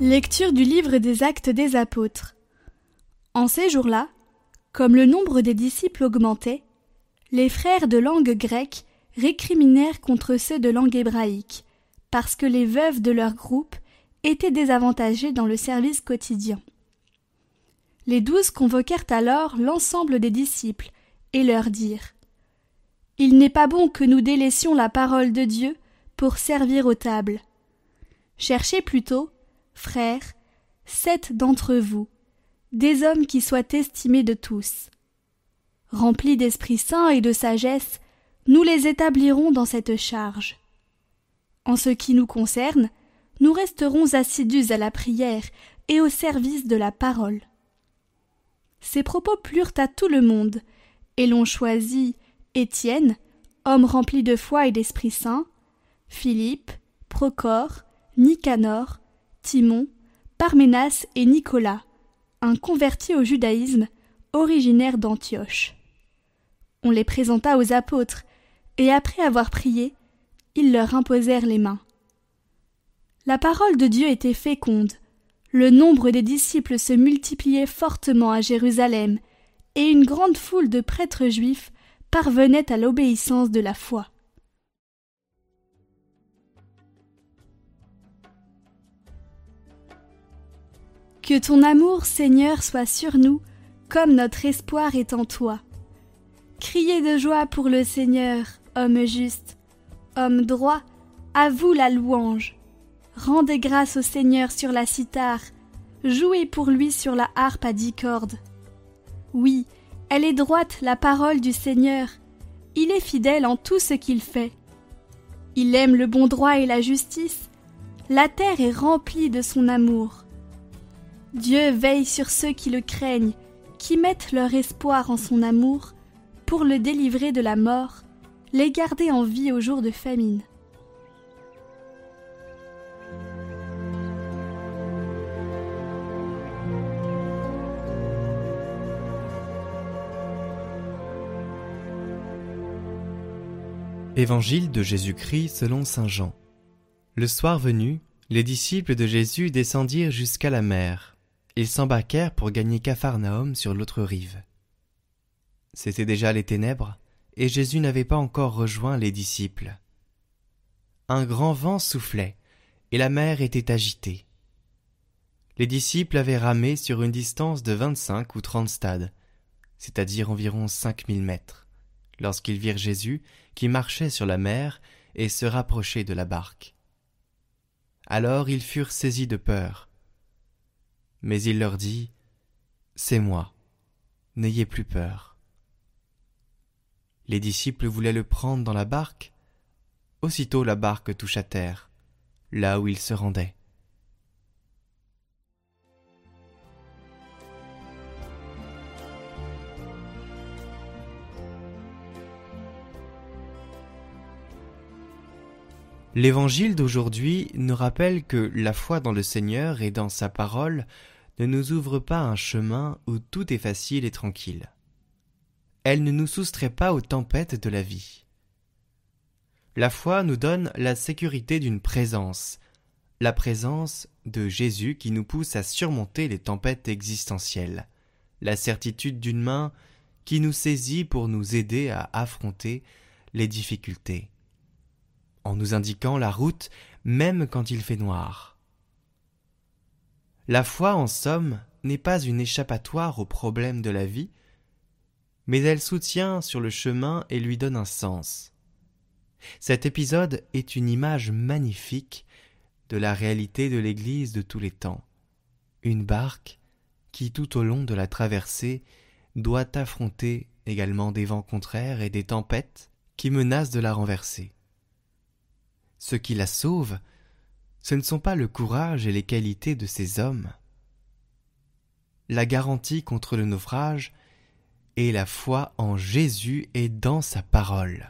Lecture du livre des actes des apôtres. En ces jours-là, comme le nombre des disciples augmentait, les frères de langue grecque récriminèrent contre ceux de langue hébraïque, parce que les veuves de leur groupe étaient désavantagées dans le service quotidien. Les douze convoquèrent alors l'ensemble des disciples et leur dirent Il n'est pas bon que nous délaissions la parole de Dieu pour servir aux tables. Cherchez plutôt frères, sept d'entre vous, des hommes qui soient estimés de tous. Remplis d'Esprit Saint et de sagesse, nous les établirons dans cette charge. En ce qui nous concerne, nous resterons assidus à la prière et au service de la parole. Ces propos plurent à tout le monde, et l'on choisit Étienne, homme rempli de foi et d'Esprit Saint, Philippe, Procor, Nicanor, Timon, Parménas et Nicolas, un converti au judaïsme, originaire d'Antioche. On les présenta aux apôtres, et après avoir prié, ils leur imposèrent les mains. La parole de Dieu était féconde, le nombre des disciples se multipliait fortement à Jérusalem, et une grande foule de prêtres juifs parvenait à l'obéissance de la foi. Que ton amour, Seigneur, soit sur nous, comme notre espoir est en toi. Criez de joie pour le Seigneur, homme juste, homme droit, à vous la louange. Rendez grâce au Seigneur sur la cithare, jouez pour lui sur la harpe à dix cordes. Oui, elle est droite la parole du Seigneur, il est fidèle en tout ce qu'il fait. Il aime le bon droit et la justice, la terre est remplie de son amour. Dieu veille sur ceux qui le craignent, qui mettent leur espoir en son amour, pour le délivrer de la mort, les garder en vie au jour de famine. Évangile de Jésus-Christ selon Saint Jean. Le soir venu, les disciples de Jésus descendirent jusqu'à la mer ils s'embarquèrent pour gagner Capharnaüm sur l'autre rive. C'étaient déjà les ténèbres, et Jésus n'avait pas encore rejoint les disciples. Un grand vent soufflait, et la mer était agitée. Les disciples avaient ramé sur une distance de vingt-cinq ou trente stades, c'est-à-dire environ cinq mille mètres, lorsqu'ils virent Jésus qui marchait sur la mer et se rapprochait de la barque. Alors ils furent saisis de peur, mais il leur dit C'est moi, n'ayez plus peur. Les disciples voulaient le prendre dans la barque. Aussitôt la barque toucha terre, là où il se rendait. L'évangile d'aujourd'hui nous rappelle que la foi dans le Seigneur et dans sa parole ne nous ouvre pas un chemin où tout est facile et tranquille. Elle ne nous soustrait pas aux tempêtes de la vie. La foi nous donne la sécurité d'une présence, la présence de Jésus qui nous pousse à surmonter les tempêtes existentielles, la certitude d'une main qui nous saisit pour nous aider à affronter les difficultés en nous indiquant la route même quand il fait noir. La foi, en somme, n'est pas une échappatoire aux problèmes de la vie, mais elle soutient sur le chemin et lui donne un sens. Cet épisode est une image magnifique de la réalité de l'Église de tous les temps, une barque qui tout au long de la traversée doit affronter également des vents contraires et des tempêtes qui menacent de la renverser. Ce qui la sauve, ce ne sont pas le courage et les qualités de ces hommes. La garantie contre le naufrage est la foi en Jésus et dans sa parole.